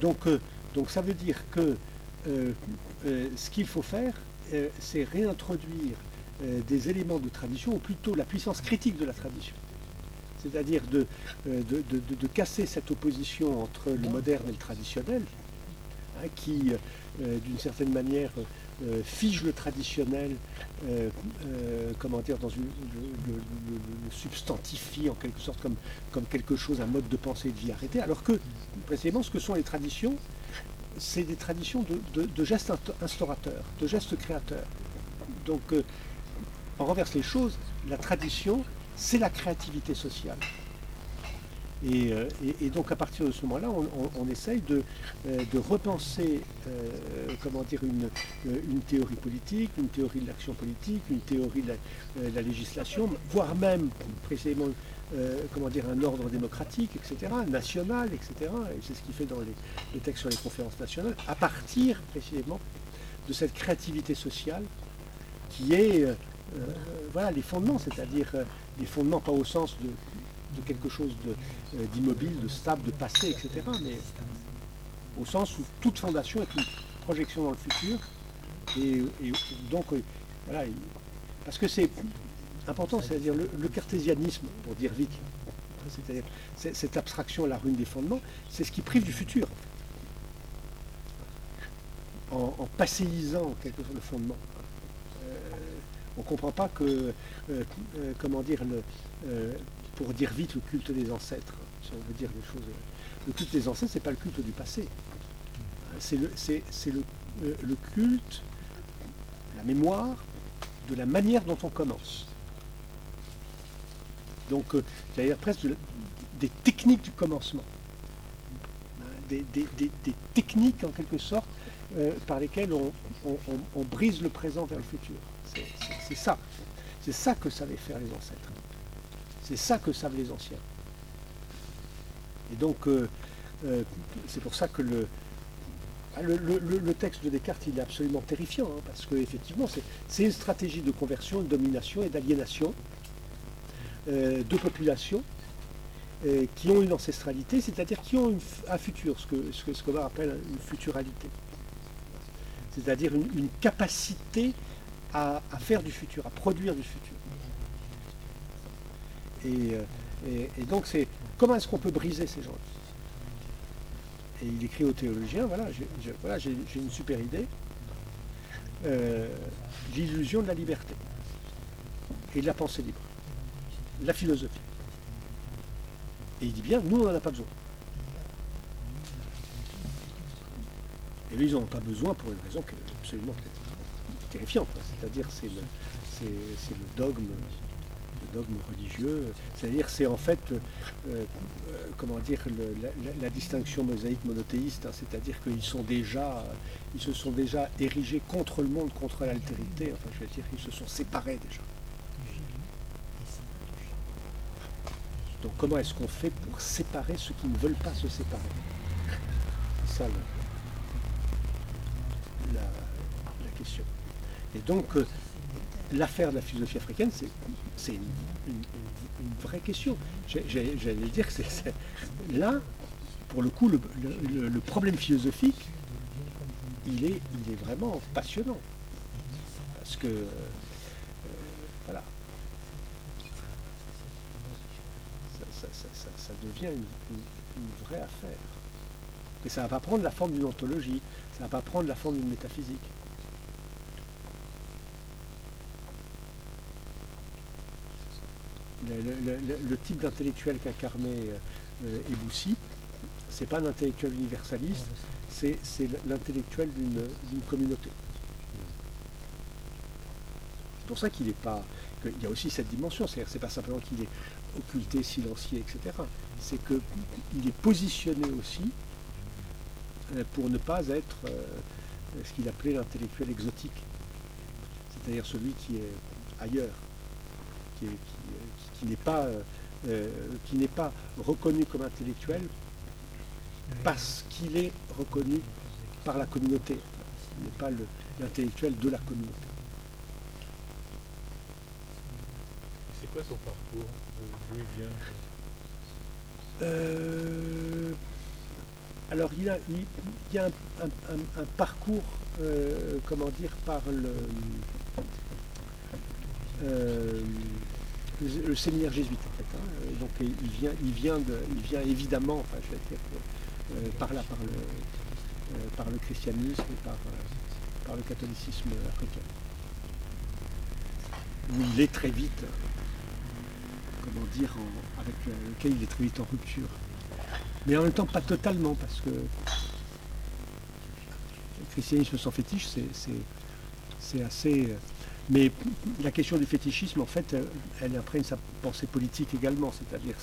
Donc, donc ça veut dire que ce qu'il faut faire, euh, c'est réintroduire euh, des éléments de tradition, ou plutôt la puissance critique de la tradition. C'est-à-dire de, euh, casser cette opposition entre le moderne et le traditionnel, hein, qui, d'une certaine manière, fige le traditionnel, comment dire, dans une, le substantifie en quelque sorte comme, comme quelque chose, un mode de pensée et de vie arrêté, alors que, précisément, ce que sont les traditions, c'est des traditions de, gestes inst- instaurateurs, de gestes créateurs. Donc, euh, on renverse les choses, la tradition, c'est la créativité sociale. Et, euh, et- donc à partir de ce moment-là, on, essaye de, euh, repenser, euh, comment dire, une, théorie politique, une théorie de l'action politique, une théorie de la, législation, voire même précisément, comment dire, un ordre démocratique, etc., national, etc. Et c'est ce qu'il fait dans les, textes sur les conférences nationales, à partir précisément de cette créativité sociale qui est, voilà, les fondements, c'est-à-dire les fondements pas au sens de, de quelque chose euh, d'immobile, de stable, de passé, etc., mais au sens où toute fondation est une projection dans le futur, et, donc, euh, voilà, il- parce que c'est important, c'est-à-dire le, cartésianisme, pour dire vite, c'est-à-dire c'est- cette abstraction, la ruine des fondements, c'est ce qui prive du futur, en, en passéisant quelque sorte le fondement. Euh, on ne comprend pas que, comment dire, le, pour dire vite, le culte des ancêtres, si on veut dire les choses. Le culte des ancêtres, ce n'est pas le culte du passé. C'est euh, le culte, la mémoire de la manière dont on commence. Donc, euh, dire presque des techniques du commencement. Des, techniques, en quelque sorte, euh, par lesquelles on, brise le présent vers le futur. C'est ça. C'est ça que savaient faire les ancêtres. C'est ça que savent les anciens. Et donc, euh, euh, c'est pour ça que le, texte de Descartes, il est absolument terrifiant, hein, parce qu'effectivement, c'est une stratégie de conversion, de domination et d'aliénation euh, de populations qui ont une ancestralité, c'est-à-dire qui ont un futur, ce que, ce appelle une futuralité. C'est-à-dire une, capacité à faire du futur, à produire du futur. Et, euh, et- donc, c'est comment est-ce qu'on peut briser ces gens? Et il écrit aux théologiens, voilà, j'ai une super idée, euh, l'illusion de la liberté et de la pensée libre, la philosophie. Et il dit bien, nous, on n'en a pas besoin. Et eux, ils n'en ont pas besoin pour une raison absolument terrifiante. C'est-à-dire, c'est le, dogme dogme religieux. C'est-à-dire, c'est en fait, euh, euh, comment dire, la, distinction mosaïque monothéiste, hein, c'est-à-dire qu'ils sont déjà, ils se sont déjà érigés contre le monde, contre l'altérité. Enfin, je veux dire, ils se sont séparés déjà. Donc, comment est-ce qu'on fait pour séparer ceux qui ne veulent pas se séparer? C'est ça la, la question. Et donc, euh, l'affaire de la philosophie africaine, c'est, une, vraie question. J'allais dire que c'est, là, pour le coup, le, problème philosophique, il est, vraiment passionnant. Parce que, euh, voilà, ça, devient une, une- une vraie affaire. Et ça ne va pas prendre la forme d'une ontologie, ça ne va pas prendre la forme d'une métaphysique. Le, le- le- le type d'intellectuel qu'incarnait euh, Eboussi, c'est pas un intellectuel universaliste, c'est c'est l'intellectuel d'une communauté. C'est pour ça qu'il n'est pas. qu'il y a aussi cette dimension, c'est-à-dire c'est pas simplement qu'il est occulté, silencié, etc. C'est qu'il est positionné aussi euh, pour ne pas être euh, ce qu'il appelait l'intellectuel exotique, c'est-à-dire celui qui est ailleurs, qui est- qui, euh, qui n'est pas, euh, euh, qui n'est pas reconnu comme intellectuel parce qu'il est reconnu par la communauté. Il n'est pas le- l'intellectuel de la communauté. C'est quoi son parcours? D'où il vient? Euh, alors il a, il, il y a un, un- un- un parcours, euh, comment dire, par le, euh, le, séminaire jésuite en fait. hein. Euh, Donc il vient, il vient, de, il vient évidemment, enfin je vais dire, euh, par là, par le, euh, par le christianisme et par, par le catholicisme africain. Où il est très vite comment dire, avec lequel il est très vite en rupture. Mais en même temps, pas totalement, parce que le christianisme sans fétiche, c'est assez. Mais la question du fétichisme, en fait, euh, elle imprègne sa pensée politique également, c'est-à-dire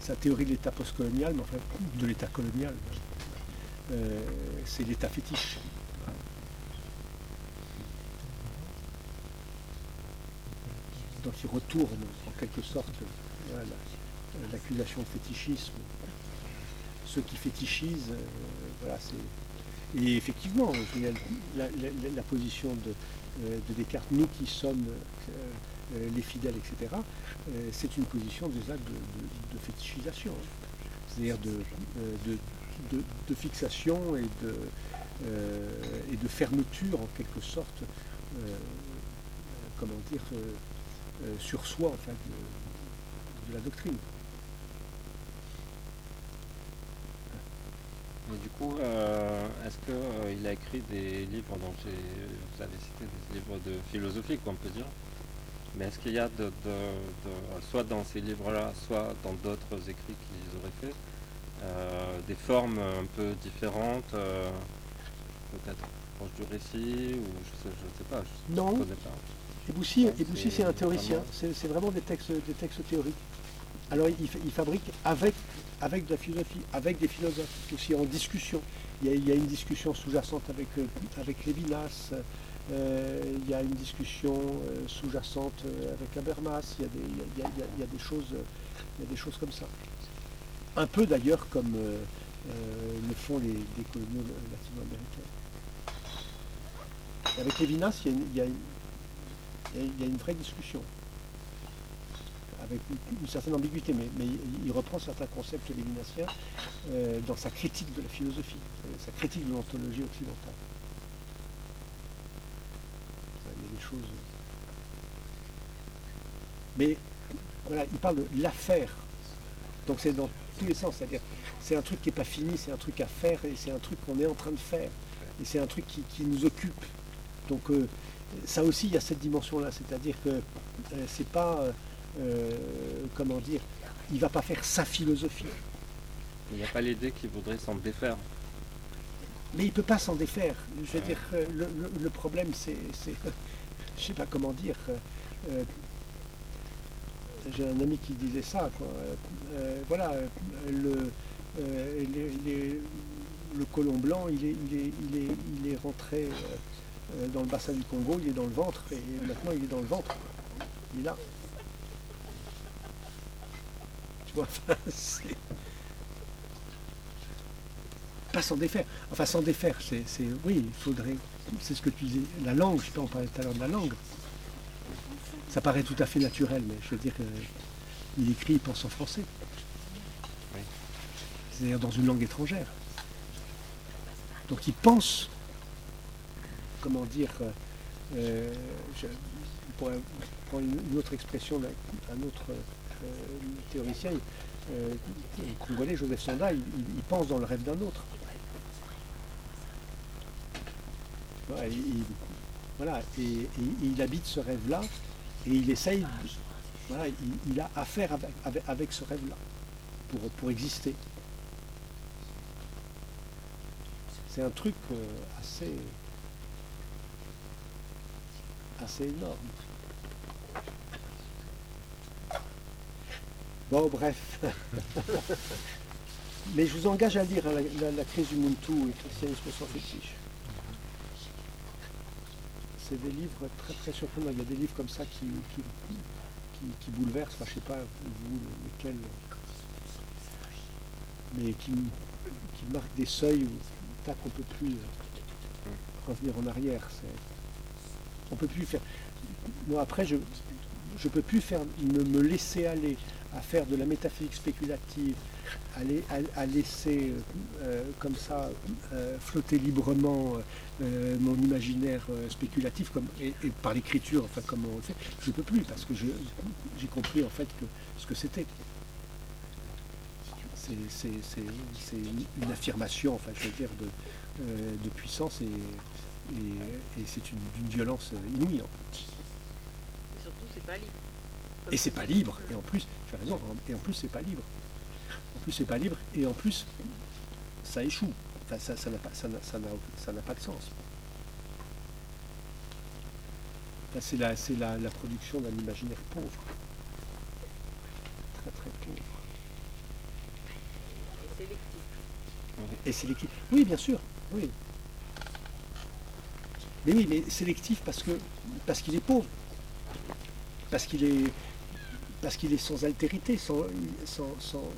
sa, théorie de l'État postcolonial, mais enfin de l'État colonial. Euh, c'est l'État fétiche. Donc il retourne en quelque sorte l'accusation de fétichisme. Ceux qui fétichisent, euh, voilà, c'est. Et effectivement, la, position de, de Descartes, nous qui sommes euh, euh, les fidèles, etc., euh, c'est une position déjà de, fétichisation, hein. c'est-à-dire de, euh, fixation et de, euh, et de fermeture en quelque sorte, euh, euh, comment dire, euh, euh, sur soi en fait, de la doctrine. Du coup, euh, est-ce qu'il a écrit des livres, donc vous avez cité des livres de philosophie, qu'on peut dire, mais est-ce qu'il y a de, de- de- soit dans ces livres-là, soit dans d'autres écrits qu'ils auraient fait, euh, des formes un peu différentes, euh, peut-être proches du récit, ou je sais, je sais pas, je Non. ne connais pas. Eboussi, c'est un théoricien, c'est vraiment des textes, des textes théoriques. Alors il, fa- il fabrique avec, avec de la philosophie, avec des philosophes, aussi en discussion. Il y a, une discussion sous-jacente avec, euh, avec Lévinas, euh, il y a une discussion euh, sous-jacente euh, avec Habermas, il y, a des, choses, euh, comme ça. Un peu d'ailleurs comme euh, euh, le font les, les coloniaux latino-américains. Avec Lévinas, il y a une vraie discussion, avec une, certaine ambiguïté, mais, il, reprend certains concepts lévinassiens euh, dans sa critique de la philosophie, euh, sa critique de l'ontologie occidentale. Il y a des choses. Mais voilà, il parle de l'affaire. Donc c'est dans tous les sens, c'est-à-dire c'est un truc qui n'est pas fini, c'est un truc à faire et c'est un truc qu'on est en train de faire. Et c'est un truc qui, nous occupe. Donc euh, ça aussi, il y a cette dimension-là, c'est-à-dire que euh, c'est pas, euh, comment dire, il va pas faire sa philosophie, Il n'y a pas l'idée qu'il voudrait s'en défaire. mais il peut pas s'en défaire. Je veux dire, euh, le, le- le problème, c'est, je sais pas comment dire, euh, j'ai un ami qui disait ça. quoi. Euh, voilà, le, les- les- le colon blanc, il est, il est, il est, il est rentré dans le bassin du Congo, il est dans le ventre, et maintenant il est dans le ventre. Il est là. Tu vois, enfin, c'est. Pas s'en défaire. Enfin, s'en défaire, c'est, c'est- oui, il faudrait. C'est ce que tu disais. La langue, je sais pas, on parlait tout à l'heure de la langue. Ça paraît tout à fait naturel, mais je veux dire, euh, il écrit, il pense en français. Oui. C'est-à-dire dans une langue étrangère. Donc il pense, comment dire, euh, euh, je, pour prendre une, une autre expression un autre euh, théoricien, euh, le congolais Joseph Sanda, il, il- pense dans le rêve d'un autre. Voilà, il- il- voilà, et, il habite ce rêve-là, et il essaye, voilà, il, a affaire avec ce rêve-là, pour, pour exister. C'est un truc euh, assez, assez énorme. Bon, bref. Mais je vous engage à lire la, la- la crise du Muntu et Christianisme sans fétiche. C'est des livres très très surprenants. Il y a des livres comme ça qui, qui, qui- qui bouleversent, enfin, je sais pas vous lesquels, mais qui, qui marquent des seuils où tac, on peut plus euh, revenir en arrière. On peut plus faire. Moi après je je peux plus faire me, me laisser aller à faire de la métaphysique spéculative, à, lai- à- à laisser euh, euh, comme ça euh, flotter librement mon imaginaire spéculatif comme, et, par l'écriture, enfin comme on fait, je ne peux plus parce que j'ai compris en fait que ce que c'était. C'est- une, affirmation, enfin je veux dire, de, puissance et, c'est une, d'une violence inouïe. Et surtout, c'est pas libre. Et c'est pas libre. Et en plus, tu as raison, et en plus c'est pas libre. En plus c'est pas libre, et en plus ça échoue. Enfin, ça n'a pas, ça ça ça pas de sens. Enfin, c'est la, la, la production d'un imaginaire pauvre. Très très pauvre. Et sélectif. Et sélectif. Oui, bien sûr. Oui. Mais oui, mais sélectif parce que parce qu'il est pauvre. Parce qu'il est parce qu'il est sans altérité, sans, sans, sans,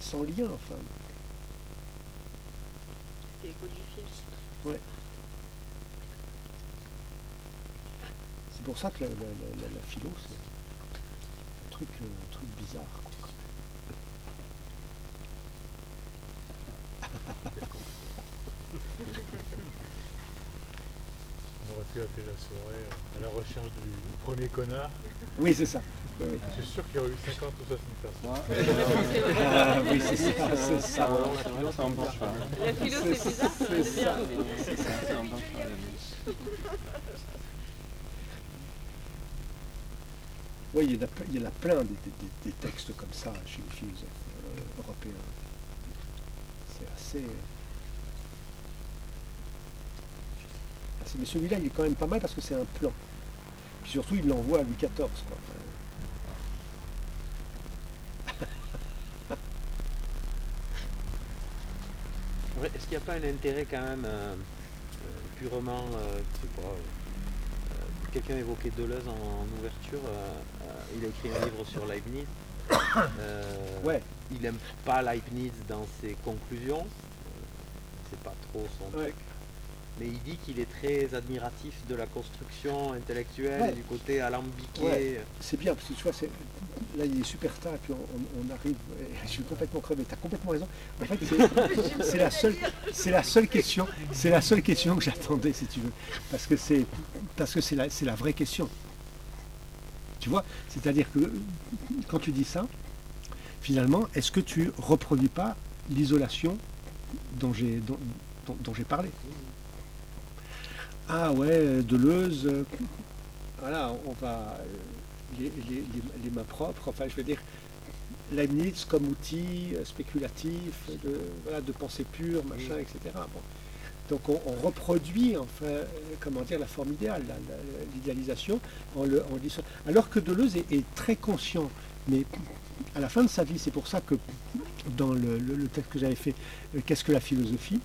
sans lien, enfin. C'est codifié. C'est pour ça que la, la- la- philo, c'est un truc, euh, un truc bizarre. quoi. On aurait pu appeler la soirée à la recherche du, premier connard. Oui, c'est ça. Oui, oui. Je suis sûr qu'il y aurait eu 50 ou 60 personnes. Ah, oui, c'est ça, c'est ça. C'est. La philo, c'est bizarre, ça C'est ça. C'est. Oui, il y en a, il y en a plein des, des- des- des textes comme ça chez les philosophes euh, européens. C'est assez. Mais celui-là, il est quand même pas mal parce que c'est un plan. Puis surtout, il l'envoie à Louis XIV. Quoi. Est-ce qu'il n'y a pas un intérêt quand même euh, euh, purement, euh, euh, quelqu'un évoquait Deleuze en, en ouverture, euh, euh, il a écrit un livre sur Leibniz. Ouais. Il n'aime pas Leibniz dans ses conclusions, c'est pas trop son Ouais. truc, mais il dit qu'il est très admiratif de la construction intellectuelle, Ouais. du côté alambiqué. Ouais. c'est bien parce que tu vois, là, il est super tard et puis on, arrive. Je suis complètement crevé. Tu as complètement raison. En fait, c'est- la seule, c'est la seule question, c'est la seule question que j'attendais, si tu veux, parce que c'est, parce que c'est la, la vraie question. Tu vois, c'est-à-dire que quand tu dis ça, finalement, est-ce que tu reproduis pas l'isolation dont j'ai, dont, dont- dont j'ai parlé? Ah ouais, Deleuze, voilà, on va euh, les, les- les- les mains propres, enfin je veux dire, Leibniz comme outil euh, spéculatif, de, voilà, de pensée pure, machin, etc. Bon. Donc on, on reproduit enfin, euh, comment dire, la forme idéale, l'idéalisation, en le, en. Alors que Deleuze est, est très conscient, mais à la fin de sa vie, c'est pour ça que dans le, le- le texte que j'avais fait, Qu'est-ce que la philosophie?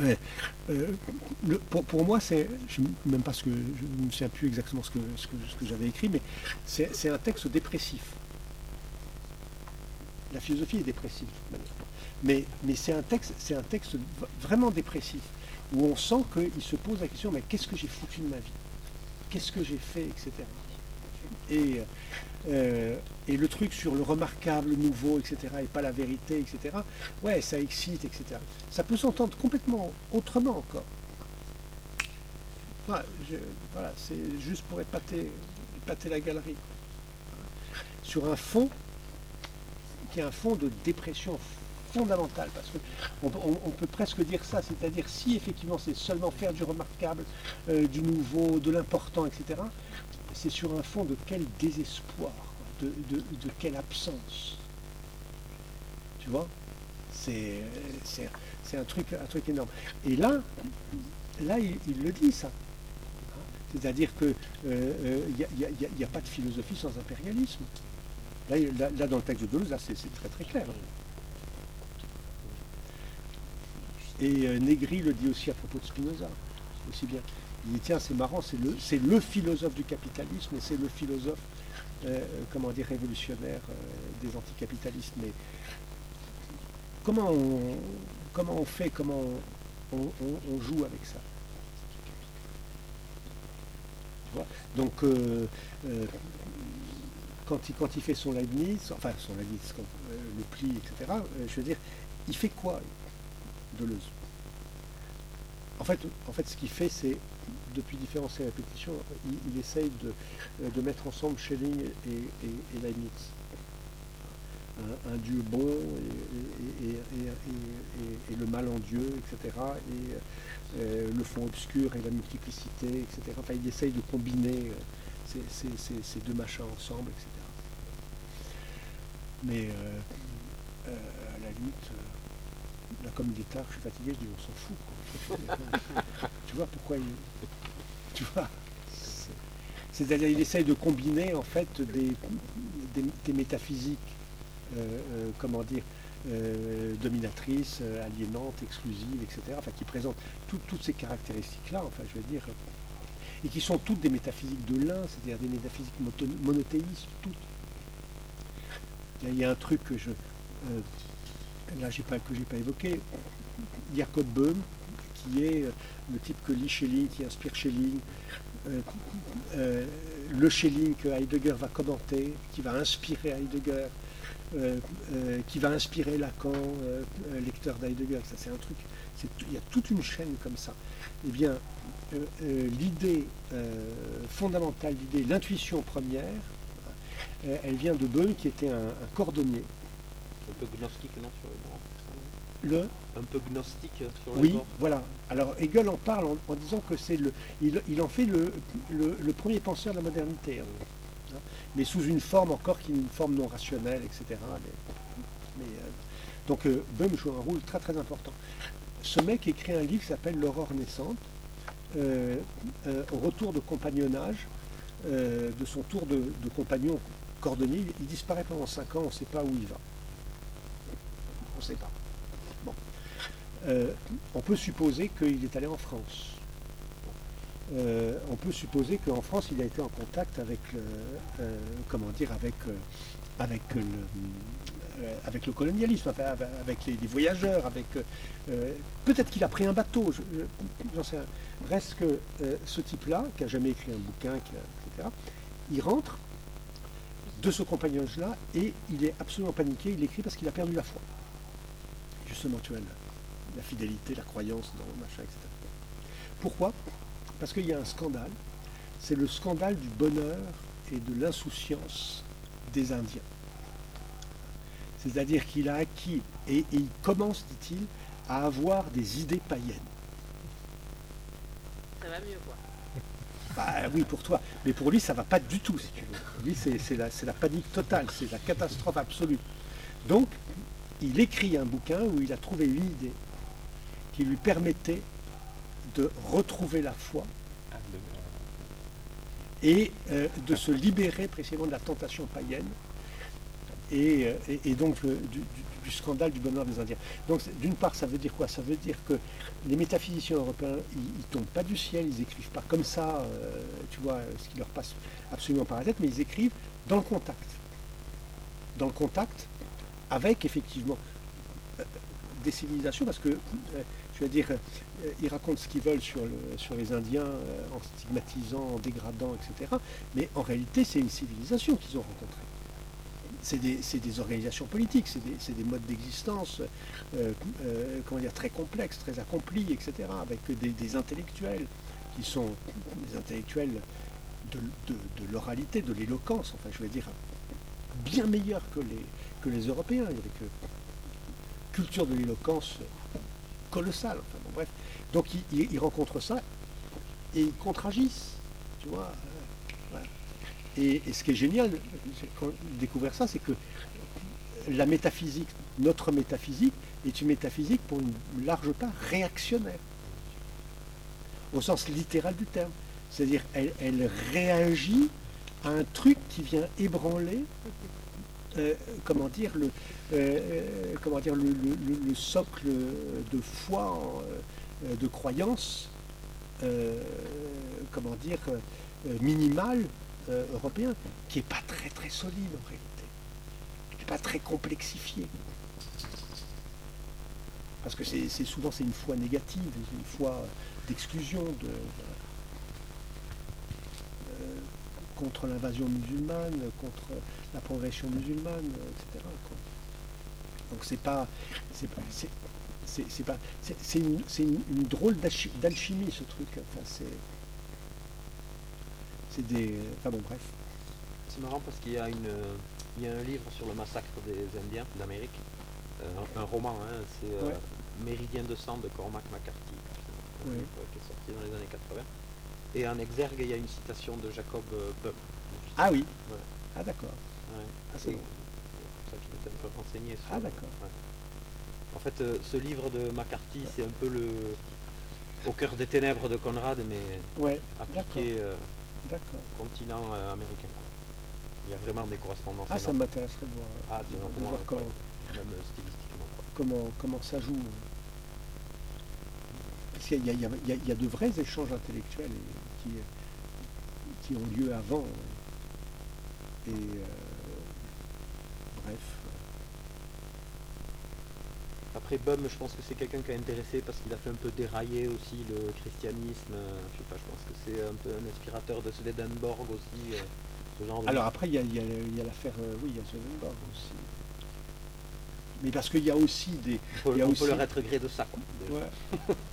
Euh, pour, moi, c'est, même pas ce que, je ne me souviens plus exactement ce que, j'avais écrit, mais c'est, un texte dépressif. La philosophie est dépressive, mais, mais c'est un texte, vraiment dépressif, où on sent qu'il se pose la question, mais qu'est-ce que j'ai foutu de ma vie? Qu'est-ce que j'ai fait, etc. Et, euh, et le truc sur le remarquable, le nouveau, etc., et pas la vérité, etc., ouais, ça excite, etc. Ça peut s'entendre complètement autrement encore. Voilà, c'est juste pour épater, épater la galerie. Sur un fond qui est un fond de dépression fondamentale, parce qu'on on, on peut presque dire ça, c'est-à-dire si effectivement c'est seulement faire du remarquable, euh, du nouveau, de l'important, etc., c'est sur un fond de quel désespoir, de, de- quelle absence. Tu vois? C'est un truc, un truc énorme. Et là, là il, le dit ça. C'est-à-dire qu'il n'y a, pas de philosophie sans impérialisme. Là, là- dans le texte de Deleuze, c'est très très clair. Et euh, Negri le dit aussi à propos de Spinoza, aussi bien. Il dit, tiens, c'est marrant, c'est le, le philosophe du capitalisme et c'est le philosophe, euh, comment dire, révolutionnaire euh, des anticapitalistes. Mais comment on, comment on fait, comment on, joue avec ça? Donc, euh, euh, quand, il, quand il fait son Leibniz, enfin son Leibniz, euh, le pli, etc., euh, je veux dire, il fait quoi Deleuze en fait, en fait, ce qu'il fait, c'est, depuis différentes répétitions, il, il essaye de, euh, de mettre ensemble Schelling et, et, Leibniz. Un, Dieu bon et, et- le mal en Dieu, etc. Et euh, le fond obscur et la multiplicité, etc. Enfin, il essaye de combiner euh, ces, ces- deux machins ensemble, etc. Mais la euh, là, comme il est tard, je suis fatigué, je dis on s'en fout. tu vois pourquoi il. Tu vois c'est- C'est-à-dire il essaye de combiner en fait des, des, métaphysiques, euh, euh, comment dire, euh, dominatrices, aliénantes, exclusives, etc. Enfin qui présentent tout- toutes ces caractéristiques-là, enfin je veux dire, et qui sont toutes des métaphysiques de l'un, c'est-à-dire des métaphysiques monothéistes, toutes. Il y a- un truc que je. là j'ai pas, que j'ai pas évoqué, Jacob Böhm, qui est euh, le type que lit Schelling, qui inspire Schelling, euh, euh, le Schelling que Heidegger va commenter, qui va inspirer Heidegger, qui va inspirer Lacan, lecteur d'Heidegger, ça c'est un truc, il y a toute une chaîne comme ça. Eh bien, l'idée fondamentale, l'idée, l'intuition première, elle vient de Böhm, qui était un, cordonnier. Un peu gnostique, non. Le, Un peu gnostique sur les Oui, bords. voilà. Alors Hegel en parle en, en disant que c'est le, il, il en fait le, le- le premier penseur de la modernité, hein. Mais sous une forme encore qui est une forme non rationnelle, etc. Mais, mais, euh, donc euh, Böhm joue un rôle très très important. Ce mec écrit un livre qui s'appelle L'aurore naissante, euh, euh, au retour de compagnonnage, de son tour de, de compagnon cordonnier. Il disparaît pendant cinq ans, on ne sait pas où il va. On ne sait pas. Euh, on peut supposer qu'il est allé en France. Euh, on peut supposer qu'en France, il a été en contact avec, euh, comment dire, avec, le, colonialisme, avec les, voyageurs, peut-être qu'il a pris un bateau, je- sais. Reste que ce type-là, qui a jamais écrit un bouquin, qui etc., il rentre de ce compagnonnage-là et il est absolument paniqué. Il écrit parce qu'il a perdu la foi. Justement, tu vois, la, la fidélité, la croyance dans le machin, etc. Pourquoi? Parce qu'il y a un scandale. C'est le scandale du bonheur et de l'insouciance des Indiens. C'est-à-dire qu'il a acquis, et, et il commence, dit-il, à avoir des idées païennes. Ça va mieux, quoi. Bah oui, pour toi. Mais pour lui, ça va pas du tout, si tu veux. Pour lui, c'est c'est la, c'est la panique totale, c'est la catastrophe absolue. Donc, il écrit un bouquin où il a trouvé une idée. Qui lui permettait de retrouver la foi et euh, de se libérer précisément de la tentation païenne et, euh, et- donc du, scandale du bonheur des Indiens. Donc d'une part, ça veut dire quoi? Ça veut dire que les métaphysiciens européens, ils, ils tombent pas du ciel, ils écrivent pas comme ça, euh, tu vois, ce qui leur passe absolument par la tête, mais ils écrivent dans le contact. Dans le contact avec effectivement des civilisations, parce que, je veux dire, euh, ils racontent ce qu'ils veulent sur, le- sur les Indiens euh, en stigmatisant, en dégradant, etc. Mais en réalité, c'est une civilisation qu'ils ont rencontrée. C'est des, organisations politiques, c'est des, modes d'existence euh, très complexes, très accomplis, etc. Avec des, intellectuels qui sont des intellectuels de l'oralité, de l'éloquence, enfin je veux dire, bien meilleurs que les, que les Européens, avec euh, culture de l'éloquence colossale. Enfin, bon, bref. Donc ils, rencontrent ça et ils contragissent, tu vois. euh. Et, ce qui est génial, quand- de découvrir ça, c'est que la métaphysique, notre métaphysique, est une métaphysique pour une large part réactionnaire, au sens littéral du terme. C'est-à-dire, elle, elle réagit à un truc qui vient ébranler, euh, comment dire, le, euh, euh, comment dire, le, le- le- le socle de foi, de croyance, comment dire, minimal européen, qui n'est pas très très solide en réalité, qui n'est pas très complexifié. Parce que c'est souvent c'est une foi négative, une foi d'exclusion, de, contre l'invasion musulmane, contre la progression musulmane, etc. quoi. Donc c'est pas, c'est pas, c'est, pas, c'est, une, c'est une- une drôle d'alchi- d'alchimie ce truc. Enfin c'est, c'est des, enfin bon bref. C'est marrant parce qu'il y a une, euh, il y a un livre sur le massacre des Indiens d'Amérique, euh, un, roman, hein, c'est euh, Ouais. Méridien de sang de Cormac McCarthy, livre qui est sorti dans les années 80. Et en exergue, il y a une citation de Jacob euh, Böhm. Ah oui. Ouais. Ah d'accord. Ouais. Ah, c'est bon. c'est ça qui m'était un peu renseigné sur. Ah, d'accord. ouais. En fait, euh, ce livre de McCarthy, c'est un peu le au cœur des ténèbres de Conrad, mais appliqué euh, au continent euh, américain. Il y a vraiment des correspondances. Ah ça m'intéresserait de voir, Ah, de voir comment- même euh, stylistiquement. quoi. comment, comment ça joue. Parce qu'il y a, il y y a- il y a de vrais échanges intellectuels qui, qui ont lieu avant. Et euh, bref. Après Bum, je pense que c'est quelqu'un qui a intéressé parce qu'il a fait un peu dérailler aussi le christianisme. Je sais pas, je pense que c'est un peu un inspirateur de Swedenborg aussi. euh, ce genre de Alors après, il y a, l'affaire, euh, oui, il y a Swedenborg aussi. Mais parce qu'il y a aussi des... il y a on aussi- peut leur être gré de ça. Quoi. Ouais.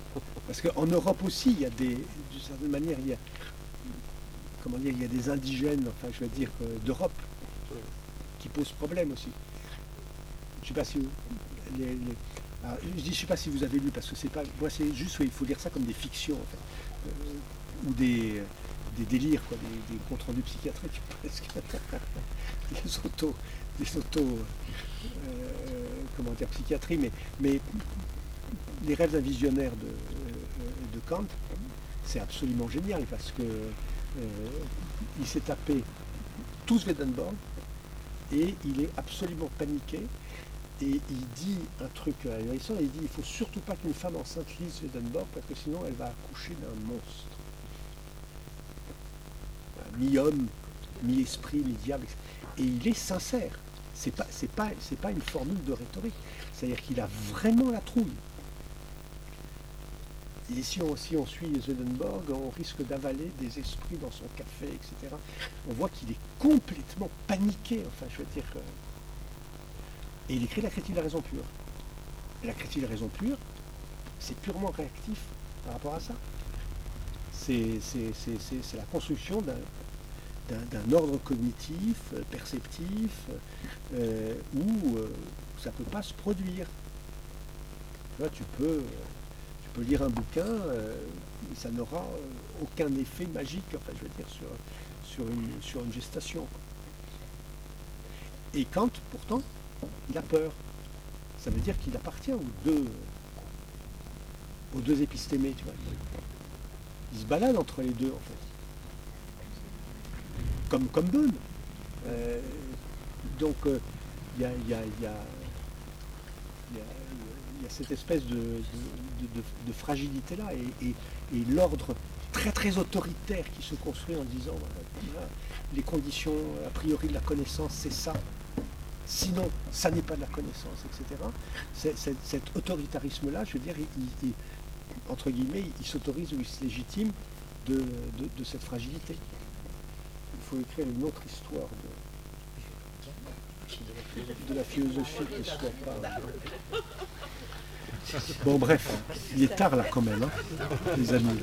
Parce qu'en Europe aussi, il y a des, d'une certaine manière, il y a, comment dire, il y a des indigènes, enfin je veux dire, euh, d'Europe, qui posent problème aussi. Je sais pas si vous, les, les- alors, je dis, je sais pas si vous avez lu, parce que c'est pas, moi c'est juste, il faut lire ça comme des fictions, en fait, Euh, ou des, des délires, quoi, des, des comptes rendus psychiatriques presque, des autos, des autos, euh, comment dire, psychiatrie, mais, mais les rêves d'un visionnaire de, euh, de Kant, c'est absolument génial parce que euh, il s'est tapé tout Swedenborg et il est absolument paniqué et il dit un truc ahurissant, il dit il faut surtout pas qu'une femme enceinte lise Swedenborg parce que sinon elle va accoucher d'un monstre. Mi-homme, mi-esprit, mi-diable. Et il est sincère. C'est pas, pas, pas une formule de rhétorique. C'est-à-dire qu'il a vraiment la trouille. Et si on, suit Swedenborg, on risque d'avaler des esprits dans son café, etc. On voit qu'il est complètement paniqué, enfin, je veux dire. euh, Et il écrit la critique de la raison pure. La critique de la raison pure, c'est purement réactif par rapport à ça. C'est la construction d'un ordre cognitif, euh, perceptif, euh, où ça ne peut pas se produire. Vois, tu peux, tu peux lire un bouquin, euh, ça n'aura euh, aucun effet magique, enfin, je veux dire, sur, sur, une, sur une gestation. Et Kant, pourtant, il a peur. Ça veut dire qu'il appartient aux deux, aux deux épistémés, tu vois. Ils se baladent entre les deux, en fait. Comme, comme Bonne. Euh, donc, euh, il il y a- il il il cette espèce de, fragilité-là et, l'ordre très très autoritaire qui se construit en disant voilà, les conditions a priori de la connaissance, c'est ça. Sinon, ça n'est pas de la connaissance, etc. Cet autoritarisme-là, je veux dire, il, entre guillemets, il s'autorise ou il se légitime de cette fragilité. Il faut écrire une autre histoire de, de la philosophie qui ne soit pas. Bon, bref, il est tard là quand même, hein, les amis.